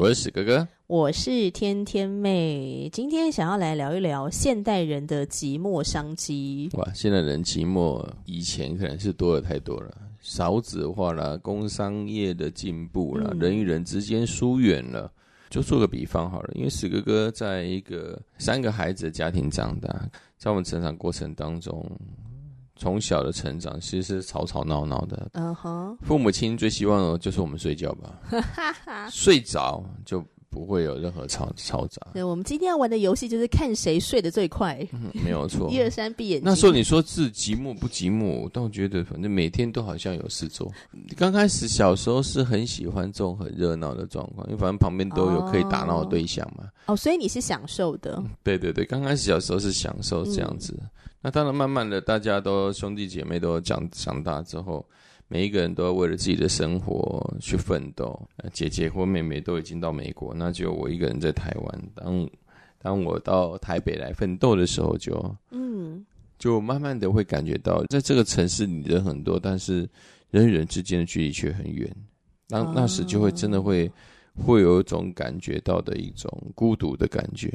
我是史哥哥，我是天天妹。今天想要来聊一聊现代人的寂寞商机。哇，现代人寂寞，以前可能是多了太多了，少子化啦，工商业的进步啦，嗯、人与人之间疏远了。就做个比方好了，因为史哥哥在一个三个孩子的家庭长大，在我们成长过程当中。从小的成长其实是吵吵闹闹的，嗯哼，父母亲最希望的就是我们睡觉吧，睡着就不会有任何吵嘈杂。对，我们今天要玩的游戏就是看谁睡得最快，嗯、没有错。一二三，闭眼睛。那时候你说是寂寞不寂寞？但我觉得反正每天都好像有事做。刚开始小时候是很喜欢这种很热闹的状况，因为反正旁边都有可以打闹的对象嘛。哦，所以你是享受的。嗯、对对对，刚开始小时候是享受这样子。嗯那当然，慢慢的，大家都兄弟姐妹都长长大之后，每一个人都要为了自己的生活去奋斗。姐姐或妹妹都已经到美国，那就我一个人在台湾。当当我到台北来奋斗的时候就，就嗯，就慢慢的会感觉到，在这个城市里人很多，但是人与人之间的距离却很远。那那时就会真的会会有一种感觉到的一种孤独的感觉。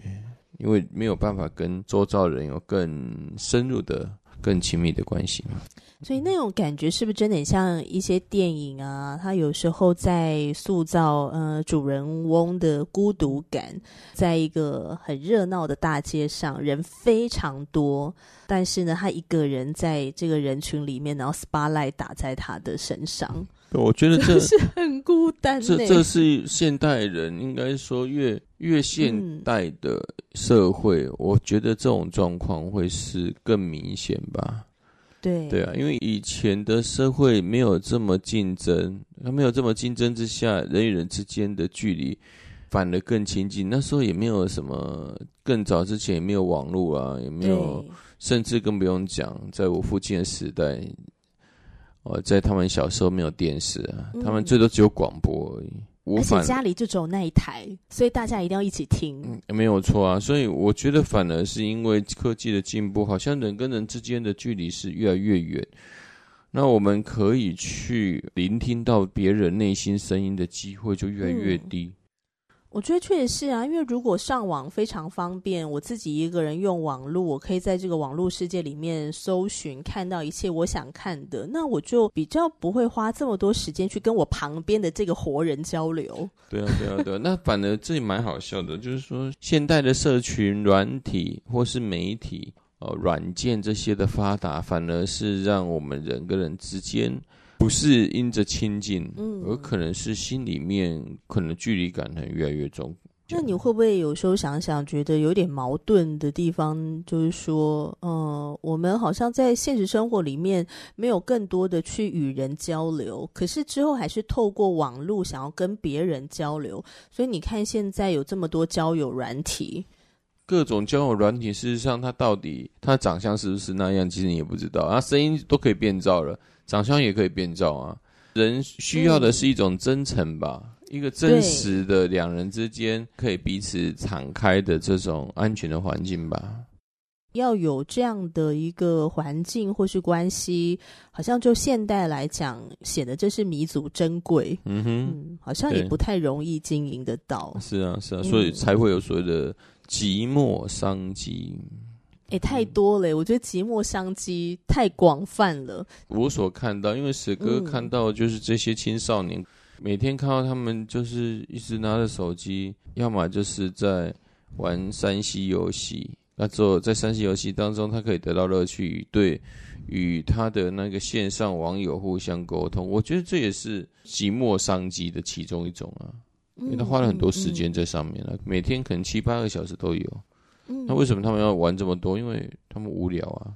因为没有办法跟周遭人有更深入的、更亲密的关系嘛，所以那种感觉是不是真的像一些电影啊？它有时候在塑造呃主人翁的孤独感，在一个很热闹的大街上，人非常多，但是呢，他一个人在这个人群里面，然后 spotlight 打在他的身上。我觉得这是很孤单。这这是现代人应该说越越现代的社会，嗯，我觉得这种状况会是更明显吧。对对啊，因为以前的社会没有这么竞争，它没有这么竞争之下，人与人之间的距离反而更亲近。那时候也没有什么，更早之前也没有网络啊，也没有，甚至更不用讲，在我父亲的时代。哦，在他们小时候没有电视啊，嗯、他们最多只有广播而已。而且家里就只有那一台，所以大家一定要一起听。嗯，没有错啊。所以我觉得反而是因为科技的进步，好像人跟人之间的距离是越来越远。那我们可以去聆听到别人内心声音的机会就越来越低。嗯我觉得确实是啊，因为如果上网非常方便，我自己一个人用网络，我可以在这个网络世界里面搜寻，看到一切我想看的，那我就比较不会花这么多时间去跟我旁边的这个活人交流。对啊，对啊，对啊。那反而这也蛮好笑的，就是说现代的社群软体或是媒体、呃软件这些的发达，反而是让我们人跟人之间。不是因着亲近，嗯，而可能是心里面可能距离感很越来越重。那你会不会有时候想想，觉得有点矛盾的地方，就是说，嗯，我们好像在现实生活里面没有更多的去与人交流，可是之后还是透过网络想要跟别人交流。所以你看，现在有这么多交友软体，各种交友软体，事实上它到底它长相是不是那样，其实你也不知道。啊，声音都可以变造了。长相也可以变造啊，人需要的是一种真诚吧，嗯、一个真实的两人之间可以彼此敞开的这种安全的环境吧。要有这样的一个环境或是关系，好像就现代来讲，显得这是弥足珍贵。嗯哼嗯，好像也不太容易经营得到。是啊，是啊，所以才会有所谓的寂寞商机。也、欸、太多了，我觉得寂寞商机太广泛了。我所看到，因为史哥看到就是这些青少年，嗯、每天看到他们就是一直拿着手机，要么就是在玩山西游戏。那之后在山西游戏当中，他可以得到乐趣，对，与他的那个线上网友互相沟通。我觉得这也是寂寞商机的其中一种啊，因为他花了很多时间在上面了，嗯嗯嗯、每天可能七八个小时都有。嗯，那为什么他们要玩这么多？因为他们无聊啊。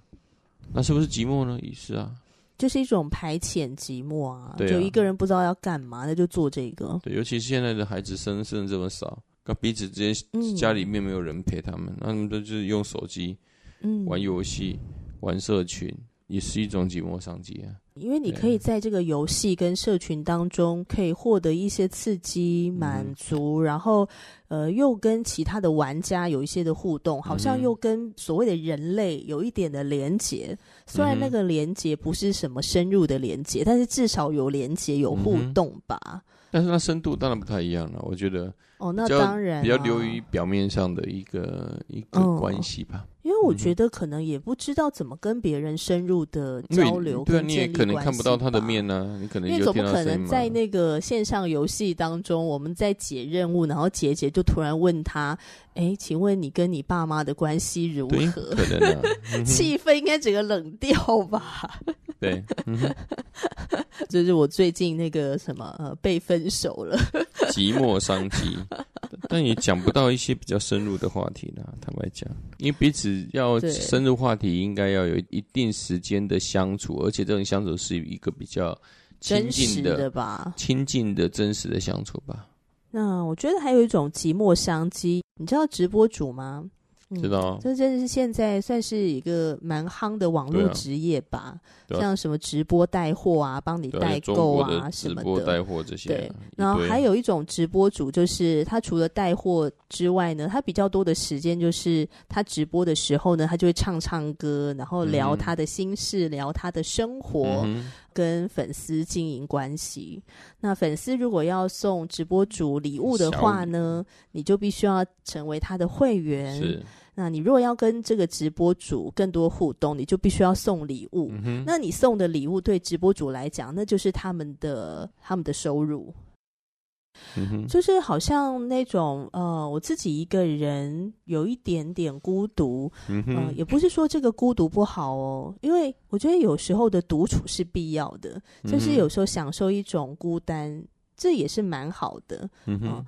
那是不是寂寞呢？也是啊，就是一种排遣寂寞啊。对啊，就一个人不知道要干嘛，那就做这个。对，尤其是现在的孩子生生这么少，跟彼此之间家里面没有人陪他们，那他们都就是用手机，嗯，玩游戏，玩社群。也是一种寂寞商机啊，因为你可以在这个游戏跟社群当中，可以获得一些刺激、满足，嗯、然后呃，又跟其他的玩家有一些的互动，好像又跟所谓的人类有一点的连接。虽然那个连接不是什么深入的连接，但是至少有连接、有互动吧。嗯、但是它深度当然不太一样了，我觉得。哦，那当然、啊、比较流于表面上的一个一个关系吧。因为我觉得可能也不知道怎么跟别人深入的交流，对啊，你也可能看不到他的面呢、啊。你可能因为总不可能在那个线上游戏当中，我们在解任务，然后解解就突然问他：“哎，请问你跟你爸妈的关系如何？”可能啊，气氛应该整个冷掉吧？对，就 是我最近那个什么呃被分手了，寂寞商机，但也讲不到一些比较深入的话题呢。坦白讲，因为彼此要深入话题，应该要有一定时间的相处，而且这种相处是一个比较亲近的，的吧，亲近的真实的相处吧。那我觉得还有一种寂寞商机，你知道直播主吗？知道，这真的是现在算是一个蛮夯的网络职业吧，像什么直播带货啊，帮你代购啊什么的，直播带货这些。对，然后还有一种直播主，就是他除了带货之外呢，他比较多的时间就是他直播的时候呢，他就会唱唱歌，然后聊他的心事，聊他的生活，跟粉丝经营关系。那粉丝如果要送直播主礼物的话呢，你就必须要成为他的会员。那你如果要跟这个直播主更多互动，你就必须要送礼物。嗯。那你送的礼物对直播主来讲，那就是他们的他们的收入。嗯。就是好像那种呃，我自己一个人有一点点孤独。嗯。呃，也不是说这个孤独不好哦，因为我觉得有时候的独处是必要的，就是有时候享受一种孤单，这也是蛮好的。嗯哼。呃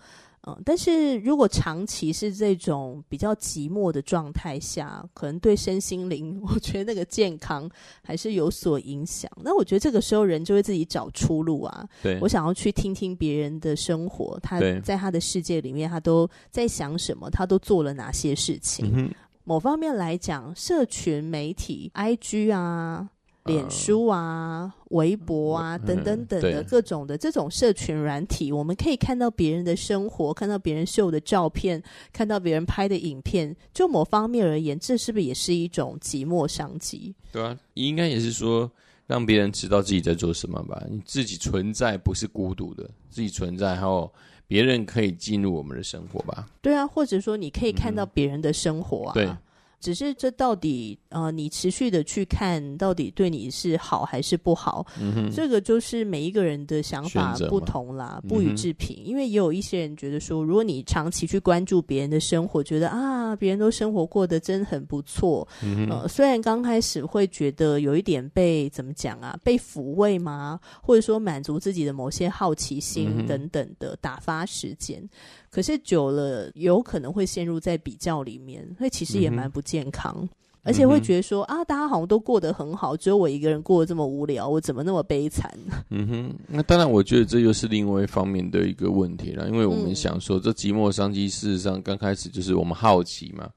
嗯，但是如果长期是这种比较寂寞的状态下，可能对身心灵，我觉得那个健康还是有所影响。那我觉得这个时候人就会自己找出路啊。对，我想要去听听别人的生活，他在他的世界里面，他都在想什么，他都做了哪些事情。嗯、某方面来讲，社群媒体，IG 啊。脸书啊、微博啊等等等的各种的这种社群软体，我们可以看到别人的生活，看到别人秀的照片，看到别人拍的影片。就某方面而言，这是不是也是一种寂寞商机？对啊，应该也是说让别人知道自己在做什么吧。你自己存在不是孤独的，自己存在还有别人可以进入我们的生活吧？对啊，或者说你可以看到别人的生活啊。嗯、对。只是这到底呃，你持续的去看到底对你是好还是不好？嗯，这个就是每一个人的想法不同啦，不予置评。因为也有一些人觉得说，如果你长期去关注别人的生活，觉得啊，别人都生活过得真很不错。嗯，呃，虽然刚开始会觉得有一点被怎么讲啊，被抚慰吗？或者说满足自己的某些好奇心等等的打发时间。可是久了，有可能会陷入在比较里面，所以其实也蛮不健康，嗯、而且会觉得说啊，大家好像都过得很好，只有我一个人过得这么无聊，我怎么那么悲惨？嗯哼，那当然，我觉得这又是另外一方面的一个问题了，因为我们想说，这寂寞商机事实上刚开始就是我们好奇嘛，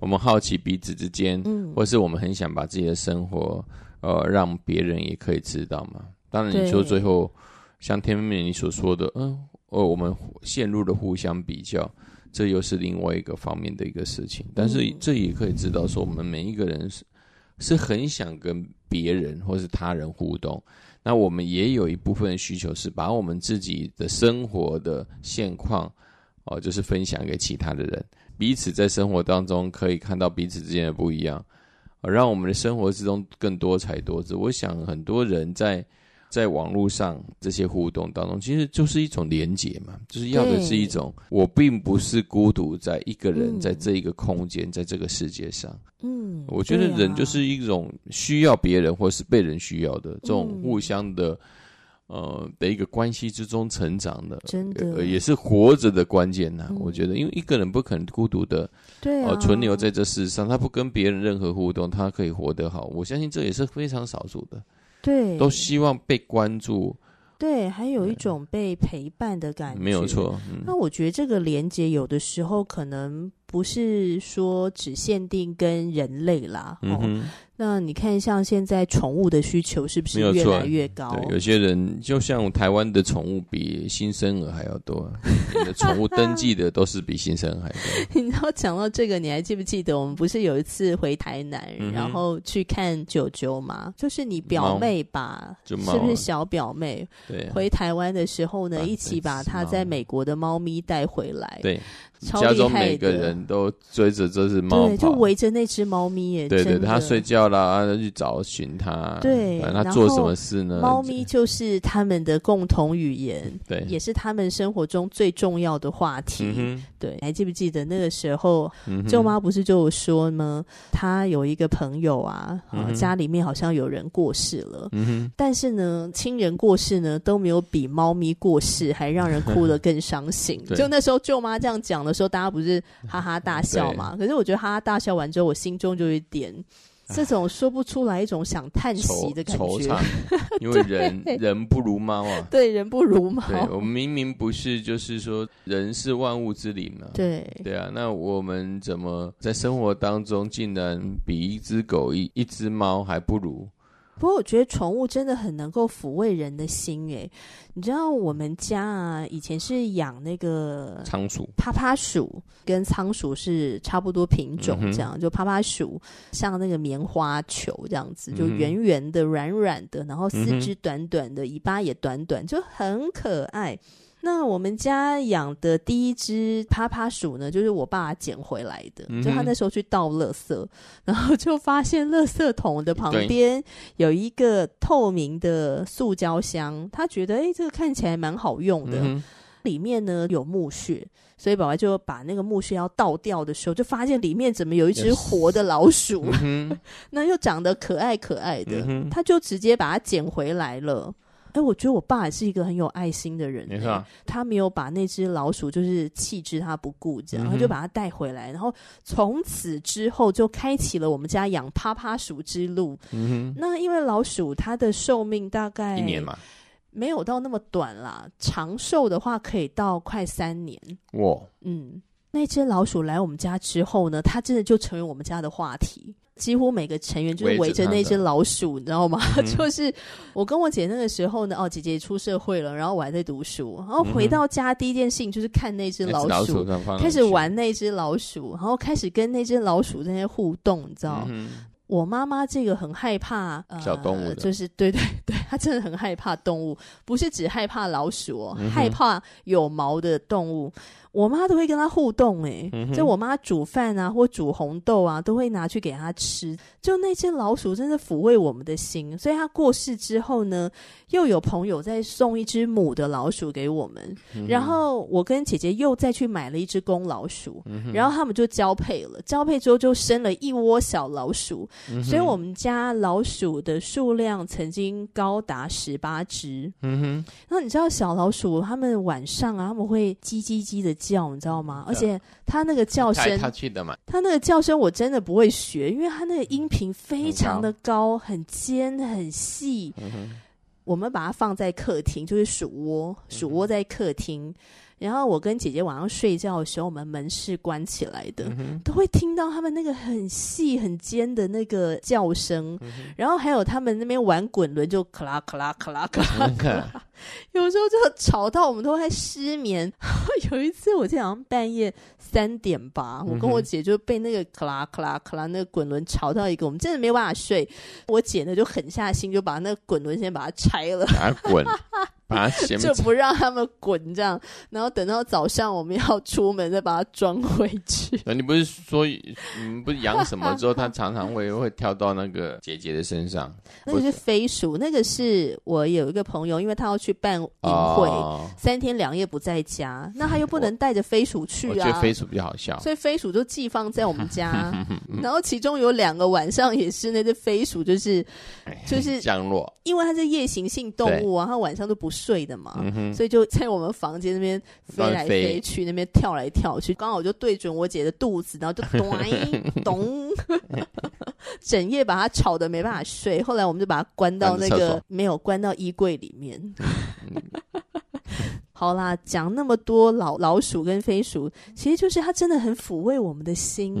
我们好奇彼此之间，嗯，或是我们很想把自己的生活，呃，让别人也可以知道嘛。当然，你说最后像天命你所说的，嗯、呃。哦，我们陷入了互相比较，这又是另外一个方面的一个事情。但是这也可以知道，说我们每一个人是是很想跟别人或是他人互动。那我们也有一部分需求是把我们自己的生活的现况，哦，就是分享给其他的人，彼此在生活当中可以看到彼此之间的不一样，让我们的生活之中更多彩多姿。我想很多人在。在网络上这些互动当中，其实就是一种连结嘛，就是要的是一种我并不是孤独在一个人在这一个空间，在这个世界上。嗯，我觉得人就是一种需要别人或是被人需要的这种互相的呃的一个关系之中成长的，真的、呃、也是活着的关键呐、啊。嗯、我觉得，因为一个人不可能孤独的，对啊，呃、存留在这世上，他不跟别人任何互动，他可以活得好。我相信这也是非常少数的，对，都希望被关注。对，还有一种被陪伴的感觉，没有错。嗯、那我觉得这个连接有的时候可能不是说只限定跟人类啦，嗯哼哦那你看，像现在宠物的需求是不是越来越高？对，有些人就像台湾的宠物比新生儿还要多，你的宠物登记的都是比新生儿还多。你要讲到这个，你还记不记得我们不是有一次回台南，嗯、然后去看九九吗？就是你表妹吧，是不是小表妹？对、啊，回台湾的时候呢，啊、一起把她在美国的猫咪带回来。对。家中每个人都追着这只猫，对，就围着那只猫咪耶。对对，的它睡觉去找寻它。对，那做什么事呢？猫咪就是他们的共同语言，对，也是他们生活中最重要的话题。嗯、对，还记不记得那个时候，嗯、舅妈不是就有说吗？她有一个朋友啊，嗯、家里面好像有人过世了，嗯、哼但是呢，亲人过世呢都没有比猫咪过世还让人哭得更伤心。就那时候舅妈这样讲的时候，大家不是哈哈大笑嘛？可是我觉得哈哈大笑完之后，我心中就有一点这种说不出来一种想叹息的感觉。因为人人不如猫啊，对，人不如猫。对我们明明不是，就是说人是万物之灵啊。对对啊，那我们怎么在生活当中竟然比一只狗、一一只猫还不如？不过我觉得宠物真的很能够抚慰人的心诶，你知道我们家啊，以前是养那个仓鼠，趴趴鼠跟仓鼠是差不多品种，这样、嗯、就趴趴鼠像那个棉花球这样子，就圆圆的、软软的，然后四肢短短的，尾巴也短短，就很可爱。那我们家养的第一只趴趴鼠呢，就是我爸捡回来的。嗯、就他那时候去倒垃圾，然后就发现垃圾桶的旁边有一个透明的塑胶箱，他觉得哎，这个看起来蛮好用的，嗯、里面呢有木屑，所以爸爸就把那个木屑要倒掉的时候，就发现里面怎么有一只活的老鼠，嗯、那又长得可爱可爱的，他就直接把它捡回来了。哎，我觉得我爸也是一个很有爱心的人。没错，他没有把那只老鼠就是弃之他不顾，这样，嗯、他就把它带回来，然后从此之后就开启了我们家养趴趴鼠之路。嗯哼，那因为老鼠它的寿命大概一年嘛，没有到那么短啦，长寿的话可以到快三年。哇，嗯，那只老鼠来我们家之后呢，它真的就成为我们家的话题。几乎每个成员就是围着那只老鼠，你知道吗？嗯、就是我跟我姐那个时候呢，哦，姐姐出社会了，然后我还在读书，然后回到家第一件事情就是看那只老鼠，开始玩那只老鼠，然后开始跟那只老鼠在那互动，你知道？嗯、我妈妈这个很害怕小动物、呃，就是对对对，她真的很害怕动物，不是只害怕老鼠哦，嗯、害怕有毛的动物。我妈都会跟他互动，哎，嗯、就我妈煮饭啊，或煮红豆啊，都会拿去给他吃。就那只老鼠真的抚慰我们的心，所以他过世之后呢，又有朋友再送一只母的老鼠给我们，嗯、然后我跟姐姐又再去买了一只公老鼠，嗯、然后他们就交配了，交配之后就生了一窝小老鼠，嗯、所以我们家老鼠的数量曾经高达十八只。嗯哼，那你知道小老鼠他们晚上啊，他们会叽叽叽的叫，你知道吗？而且他那个叫声，他那个叫声我真的不会学，因为他那个音频非常的高，很尖，很细。嗯、我们把它放在客厅，就是鼠窝，鼠窝在客厅。然后我跟姐姐晚上睡觉的时候，我们门是关起来的，嗯、都会听到他们那个很细很尖的那个叫声。嗯、然后还有他们那边玩滚轮，就咔啦咔啦咔啦咔啦咔啦，有时候就吵到我们都会失眠。有一次我记得好像半夜三点吧，我跟我姐就被那个咔啦咔啦咔啦那个滚轮吵到一个，我们真的没有办法睡。我姐呢就狠下心，就把那个滚轮先把它拆了，滚。把它 就不让他们滚这样，然后等到早上我们要出门再把它装回去。你不是说你们不是养什么之后，它常常会会跳到那个姐姐的身上？那个是飞鼠，那个是我有一个朋友，因为他要去办营会，哦、三天两夜不在家，那他又不能带着飞鼠去啊。我觉得飞鼠比较好笑，所以飞鼠就寄放在我们家，然后其中有两个晚上也是那只飞鼠，就是就是降落，因为它是夜行性动物啊，它晚上都不睡的嘛，嗯、所以就在我们房间那边飞来飞去，那边跳来跳去，刚好就对准我姐的肚子，然后就咚 咚，整夜把它吵得没办法睡。后来我们就把它关到那个没有关到衣柜里面。好啦，讲那么多老老鼠跟飞鼠，其实就是它真的很抚慰我们的心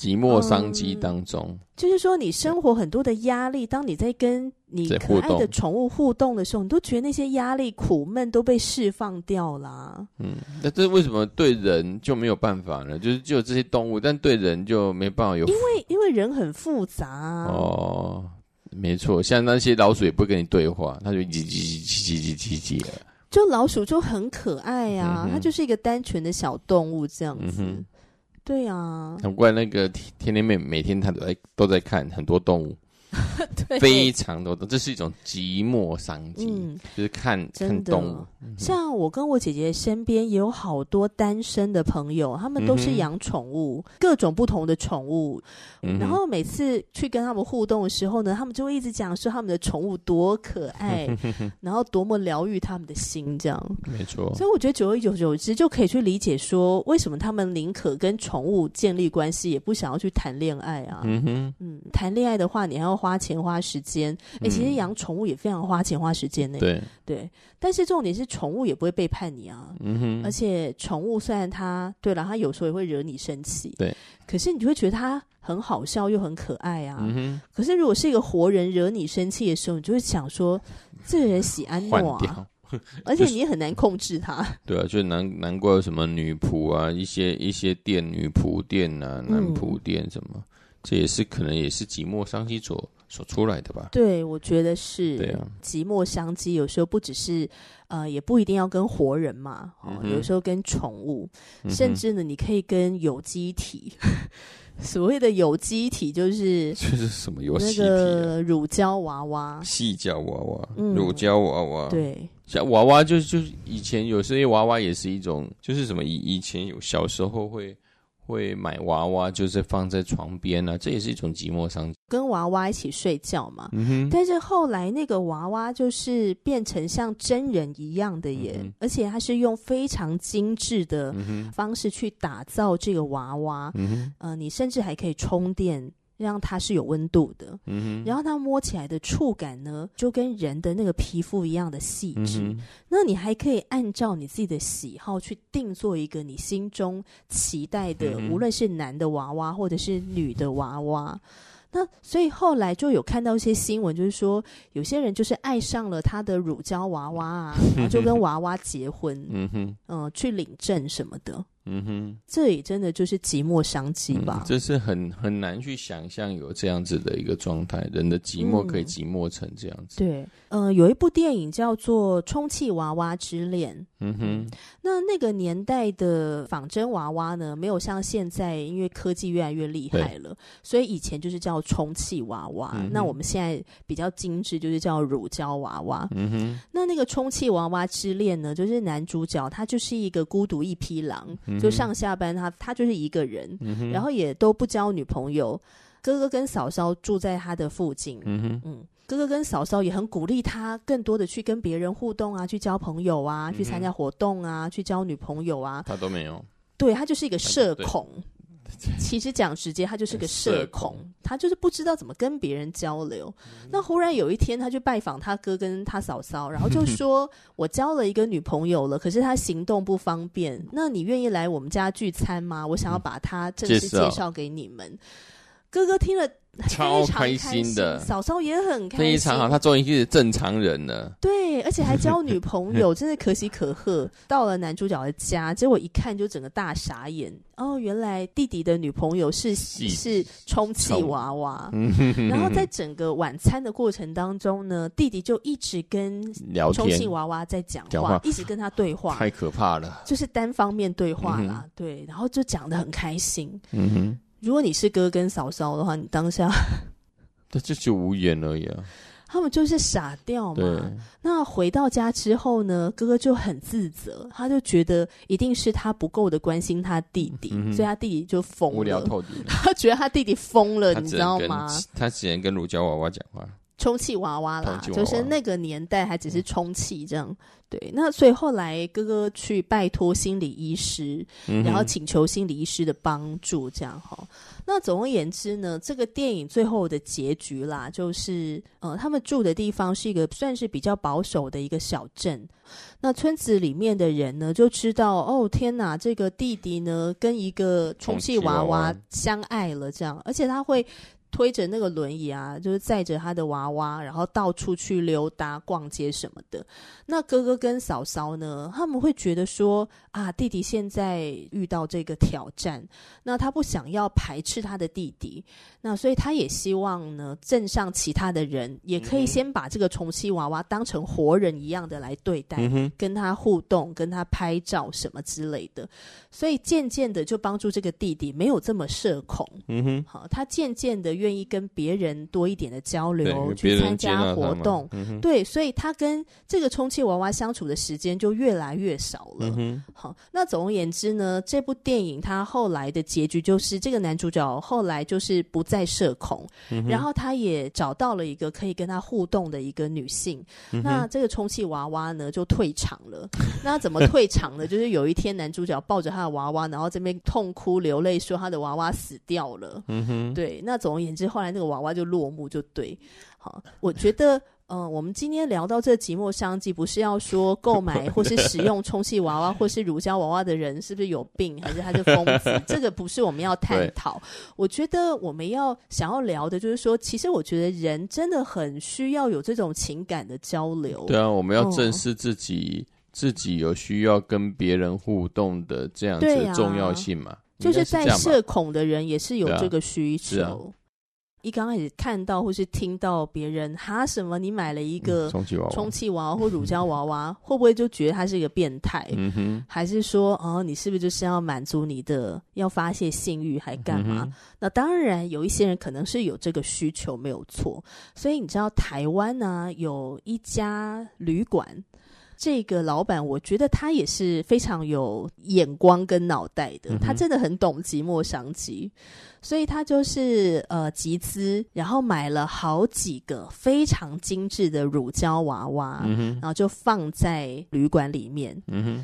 寂寞商机当中、嗯，就是说你生活很多的压力，当你在跟你可爱的宠物互动的时候，你都觉得那些压力、苦闷都被释放掉了。嗯，那这为什么对人就没有办法呢？就是就这些动物，但对人就没办法有，因为因为人很复杂哦。没错，像那些老鼠也不会跟你对话，它就叽叽叽叽叽叽叽的。就老鼠就很可爱啊，嗯、它就是一个单纯的小动物这样子。嗯、对呀，难怪那个天天妹每天他都在都在看很多动物。对非常多的，这是一种寂寞商机，嗯、就是看看动物。嗯、像我跟我姐姐身边也有好多单身的朋友，他们都是养宠物，嗯、各种不同的宠物。嗯、然后每次去跟他们互动的时候呢，他们就会一直讲说他们的宠物多可爱，然后多么疗愈他们的心，这样没错。所以我觉得久而久之就可以去理解说，为什么他们宁可跟宠物建立关系，也不想要去谈恋爱啊。嗯哼，嗯，谈恋爱的话，你还要。花钱花时间，哎、欸，其实养宠物也非常花钱花时间呢。对对，但是重点是宠物也不会背叛你啊。嗯哼。而且宠物虽然它，对了，它有时候也会惹你生气。对。可是你就会觉得它很好笑又很可爱啊。嗯哼。可是如果是一个活人惹你生气的时候，你就会想说，这个人喜安诺啊。而且你也很难控制它。对啊，就难难怪有什么女仆啊，一些一些店女仆店啊，男仆店什么。嗯这也是可能也是寂寞伤心所所出来的吧？对，我觉得是。对啊，寂寞商机有时候不只是呃，也不一定要跟活人嘛，哦，嗯、有时候跟宠物，嗯、甚至呢，你可以跟有机体。所谓的有机体就是这是什么有机体、啊？那个乳胶娃娃、细胶娃娃、嗯、乳胶娃娃。对，像娃娃就就以前有些娃娃也是一种，就是什么以以前有小时候会。会买娃娃，就是放在床边啊，这也是一种寂寞商机。跟娃娃一起睡觉嘛。嗯哼。但是后来那个娃娃就是变成像真人一样的耶，嗯。而且它是用非常精致的方式去打造这个娃娃。嗯哼。呃，你甚至还可以充电。让它是有温度的，然后它摸起来的触感呢，就跟人的那个皮肤一样的细致。嗯，那你还可以按照你自己的喜好去定做一个你心中期待的，嗯，无论是男的娃娃或者是女的娃娃。那所以后来就有看到一些新闻，就是说有些人就是爱上了他的乳胶娃娃啊，然后就跟娃娃结婚，嗯哼，呃，去领证什么的。嗯哼，这也真的就是寂寞商机吧？这是很很难去想象有这样子的一个状态，人的寂寞可以寂寞成这样子。嗯、对，呃，有一部电影叫做《充气娃娃之恋》。嗯哼，那那个年代的仿真娃娃呢，没有像现在，因为科技越来越厉害了，所以以前就是叫充气娃娃。嗯、那我们现在比较精致，就是叫乳胶娃娃。嗯哼，那那个充气娃娃之恋呢，就是男主角他就是一个孤独一匹狼。就上下班他，他他就是一个人，嗯、然后也都不交女朋友。哥哥跟嫂嫂住在他的附近，嗯嗯，哥哥跟嫂嫂也很鼓励他，更多的去跟别人互动啊，去交朋友啊，嗯、去参加活动啊，去交女朋友啊。他都没有，对，他就是一个社恐。其实讲直接，他就是个社恐，他就是不知道怎么跟别人交流。那忽然有一天，他去拜访他哥跟他嫂嫂，然后就说：“我交了一个女朋友了，可是他行动不方便。那你愿意来我们家聚餐吗？我想要把他正式介绍给你们。”哥哥听了超开心的，嫂嫂也很开心，非常好，他终于是正常人了。对，而且还交女朋友，真的可喜可贺。到了男主角的家，结果一看就整个大傻眼。哦，原来弟弟的女朋友是是充气娃娃。然后在整个晚餐的过程当中呢，弟弟就一直跟充气娃娃在讲话，一直跟他对话，太可怕了，就是单方面对话啦。对，然后就讲的很开心。嗯哼。如果你是哥跟嫂嫂的话，你当下，这就就无言而已啊。他们就是傻掉嘛。那回到家之后呢，哥哥就很自责，他就觉得一定是他不够的关心他弟弟，嗯、所以他弟弟就疯了，无聊透顶。他觉得他弟弟疯了，你知道吗？他只能跟乳胶娃娃讲话。充气娃娃啦娃娃，就是那个年代还只是充气这样，嗯，对。那所以后来哥哥去拜托心理医师，嗯，然后请求心理医师的帮助，这样哈。那总而言之呢，这个电影最后的结局啦，就是呃，他们住的地方是一个算是比较保守的一个小镇。那村子里面的人呢，就知道哦，天哪，这个弟弟呢跟一个充气娃娃相爱了，这样，而且他会。推着那个轮椅啊，就是载着他的娃娃，然后到处去溜达、逛街什么的。那哥哥跟嫂嫂呢，他们会觉得说啊，弟弟现在遇到这个挑战，那他不想要排斥他的弟弟，那所以他也希望呢，镇上其他的人也可以先把这个充气娃娃当成活人一样的来对待，嗯、跟他互动、跟他拍照什么之类的。所以渐渐的就帮助这个弟弟没有这么社恐。嗯哼，好，他渐渐的。愿意跟别人多一点的交流，去参加活动，嗯，对，所以他跟这个充气娃娃相处的时间就越来越少了。嗯、好，那总而言之呢，这部电影他后来的结局就是，这个男主角后来就是不再社恐，嗯，然后他也找到了一个可以跟他互动的一个女性。嗯、那这个充气娃娃呢，就退场了。那怎么退场呢？就是有一天男主角抱着他的娃娃，然后这边痛哭流泪，说他的娃娃死掉了。嗯哼，对，那总而言之。之后来那个娃娃就落幕，就对，好，我觉得，嗯、呃，我们今天聊到这寂寞商机，不是要说购买 或是使用充气娃娃或是乳胶娃娃的人是不是有病，还是他是疯子？这个不是我们要探讨。我觉得我们要想要聊的就是说，其实我觉得人真的很需要有这种情感的交流。对啊，我们要正视自己，嗯、自己有需要跟别人互动的这样子的重要性嘛？就是在社恐的人也是有这个需求。一刚开始看到或是听到别人哈什么，你买了一个充气娃娃、充气娃娃或乳胶娃娃，会不会就觉得他是一个变态？嗯哼，还是说哦，你是不是就是要满足你的要发泄性欲还干嘛、嗯？那当然有一些人可能是有这个需求没有错，所以你知道台湾呢、啊、有一家旅馆。这个老板，我觉得他也是非常有眼光跟脑袋的，他真的很懂寂寞商机，所以他就是呃集资，然后买了好几个非常精致的乳胶娃娃，然后就放在旅馆里面。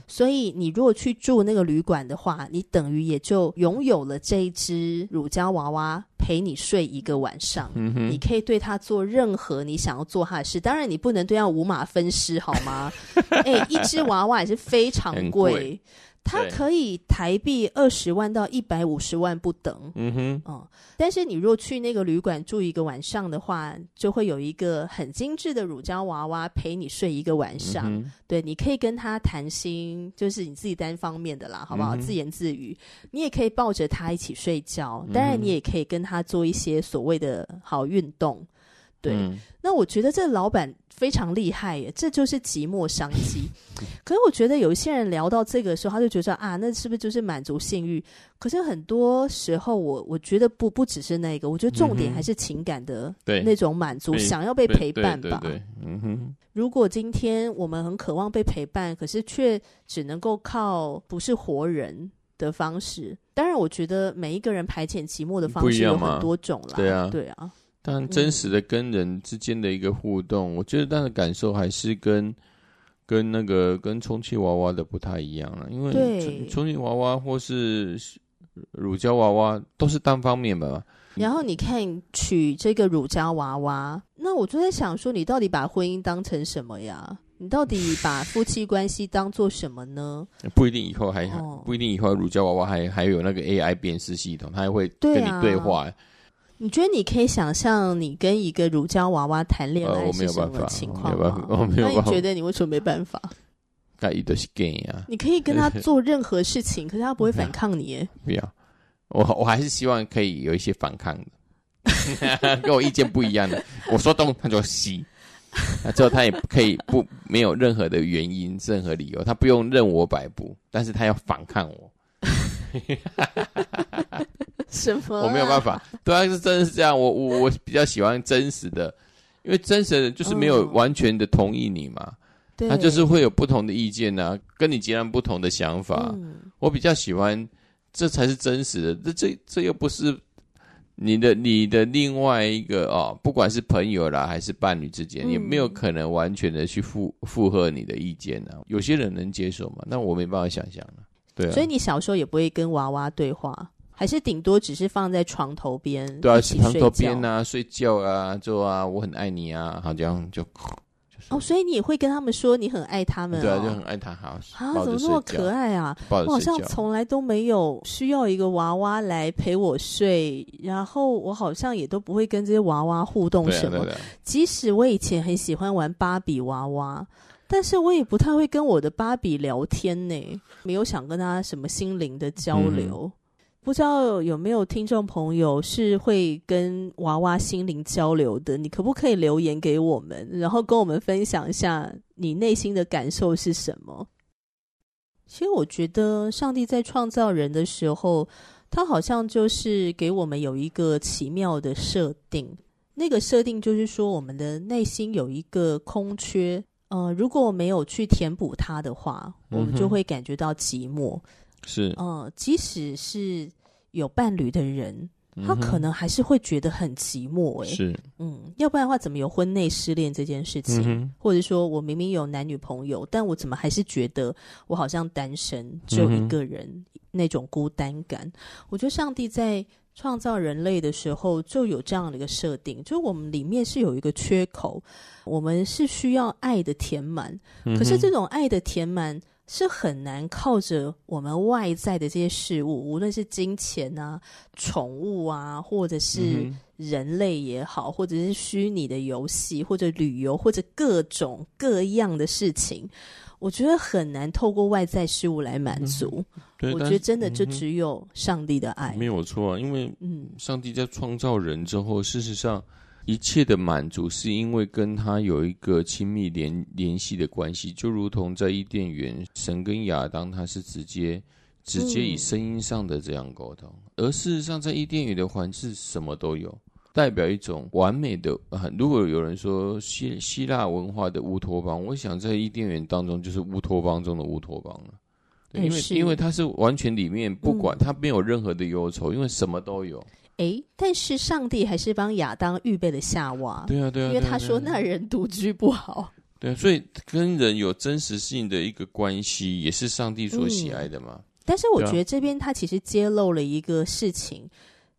所以你如果去住那个旅馆的话，你等于也就拥有了这一只乳胶娃娃。陪你睡一个晚上，嗯，你可以对他做任何你想要做他的事。当然，你不能对他五马分尸，好吗？哎、欸，一只娃娃也是非常贵。它可以台币二十万到一百五十万不等，嗯哼，嗯，但是你若去那个旅馆住一个晚上的话，就会有一个很精致的乳胶娃娃陪你睡一个晚上，嗯、对，你可以跟他谈心，就是你自己单方面的啦，好不好？嗯、自言自语，你也可以抱着他一起睡觉，当然你也可以跟他做一些所谓的好运动。对、嗯，那我觉得这老板非常厉害耶，这就是寂寞商机。可是我觉得有一些人聊到这个时候，他就觉得啊，那是不是就是满足性欲？可是很多时候我，我我觉得不不只是那个，我觉得重点还是情感的那种满足，想要被陪伴吧。嗯哼。如果今天我们很渴望被陪伴，可是却只能够靠不是活人的方式，当然，我觉得每一个人排遣寂寞的方式有很多种啦。对啊，对啊。但真实的跟人之间的一个互动，嗯、我觉得他的感受还是跟跟那个跟充气娃娃的不太一样了，因为充气娃娃或是乳胶娃娃都是单方面吧。然后你看娶这个乳胶娃娃，那我就在想说，你到底把婚姻当成什么呀？你到底把夫妻关系当做什么呢？不一定以后还、哦、不一定以后乳胶娃娃还还有那个 AI 辨识系统，它还会跟你对话。你觉得你可以想象你跟一个乳胶娃娃谈恋爱是什么情况吗？呃、我没有办法，我没有办法。那你觉得你为什么没办法？是 gay 啊！你可以跟他做任何事情，可是他不会反抗你耶。不要，我我还是希望可以有一些反抗的，跟我意见不一样的。我说东，他就西。那之后他也可以不没有任何的原因、任何理由，他不用任我摆布，但是他要反抗我。什么、啊？我没有办法。对啊，是真的是这样。我我我比较喜欢真实的，因为真实的就是没有完全的同意你嘛。嗯、对，他就是会有不同的意见啊，跟你截然不同的想法。嗯、我比较喜欢，这才是真实的。这这这又不是你的你的另外一个哦，不管是朋友啦还是伴侣之间，也、嗯、没有可能完全的去附附和你的意见啊。有些人能接受嘛？那我没办法想象了。对、啊，所以你小时候也不会跟娃娃对话，还是顶多只是放在床头边，对啊，床头边啊，睡觉啊，就啊，我很爱你啊，好像就，就、哦，所以你也会跟他们说你很爱他们、哦，对啊，就很爱他，好啊，怎么那么可爱啊？我好像从来都没有需要一个娃娃来陪我睡，然后我好像也都不会跟这些娃娃互动什么，对啊对啊、即使我以前很喜欢玩芭比娃娃。但是我也不太会跟我的芭比聊天呢，没有想跟他什么心灵的交流。嗯、不知道有没有听众朋友是会跟娃娃心灵交流的？你可不可以留言给我们，然后跟我们分享一下你内心的感受是什么？其实我觉得上帝在创造人的时候，他好像就是给我们有一个奇妙的设定。那个设定就是说，我们的内心有一个空缺。呃，如果没有去填补它的话，我们就会感觉到寂寞。是，呃，即使是有伴侣的人，他可能还是会觉得很寂寞。哎，是，嗯，要不然的话，怎么有婚内失恋这件事情？嗯、或者说我明明有男女朋友，但我怎么还是觉得我好像单身，只有一个人，嗯、那种孤单感？我觉得上帝在。创造人类的时候就有这样的一个设定，就是我们里面是有一个缺口，我们是需要爱的填满。可是这种爱的填满是很难靠着我们外在的这些事物，无论是金钱啊、宠物啊，或者是人类也好，或者是虚拟的游戏，或者旅游，或者各种各样的事情。我觉得很难透过外在事物来满足。嗯、我觉得真的就只有上帝的爱，没有错啊。因为，嗯，上帝在创造人之后，事实上一切的满足是因为跟他有一个亲密联联系的关系，就如同在伊甸园，神跟亚当他是直接直接以声音上的这样沟通，嗯、而事实上在伊甸园的环境什么都有。代表一种完美的。如果有人说希希腊文化的乌托邦，我想在伊甸园当中就是乌托邦中的乌托邦了。因为因为它是完全里面不管它没有任何的忧愁，因为什么都有。哎，但是上帝还是帮亚当预备了夏娃。对啊，对啊，因为他说那人独居不好。对啊，所以跟人有真实性的一个关系，也是上帝所喜爱的嘛。但是我觉得这边他其实揭露了一个事情，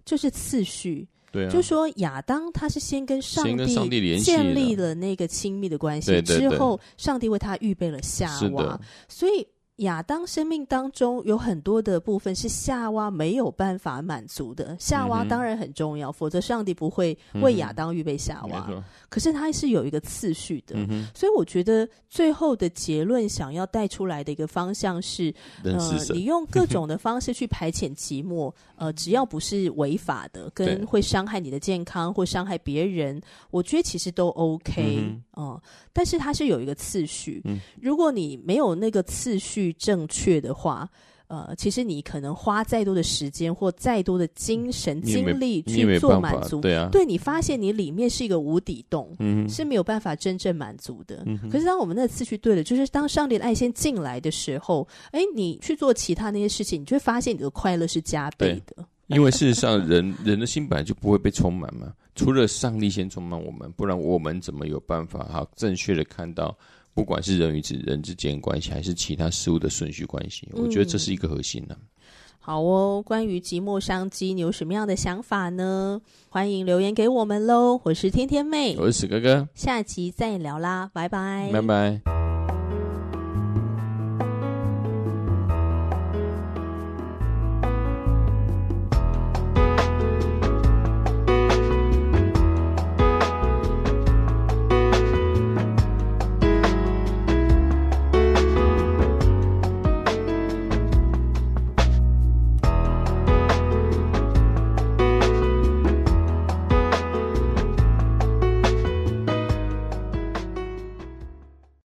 就是次序。对啊，就说亚当他是先跟上帝建立了那个亲密的关系，之后上帝为他预备了夏娃，所以。亚当生命当中有很多的部分是夏娃没有办法满足的，夏娃当然很重要，嗯、否则上帝不会为亚当预备夏娃。嗯、可是他是有一个次序的，嗯、所以我觉得最后的结论想要带出来的一个方向是：呃，你用各种的方式去排遣寂寞，呃，只要不是违法的，跟会伤害你的健康或伤害别人，我觉得其实都 OK，嗯，呃，但是它是有一个次序，嗯、如果你没有那个次序。正确的话，呃，其实你可能花再多的时间或再多的精神精力去做满足，对啊，对，你发现你里面是一个无底洞，嗯，是没有办法真正满足的。嗯、可是当我们那个次序对了，就是当上帝的爱先进来的时候，哎，你去做其他那些事情，你就会发现你的快乐是加倍的。因为事实上人，人人的心本来就不会被充满嘛，除了上帝先充满我们，不然我们怎么有办法哈正确的看到？不管是人与人之间关系，还是其他事物的顺序关系，嗯、我觉得这是一个核心呢、啊。好哦，关于寂寞商机，你有什么样的想法呢？欢迎留言给我们喽！我是天天妹，我是史哥哥，下集再聊啦，拜拜，拜拜。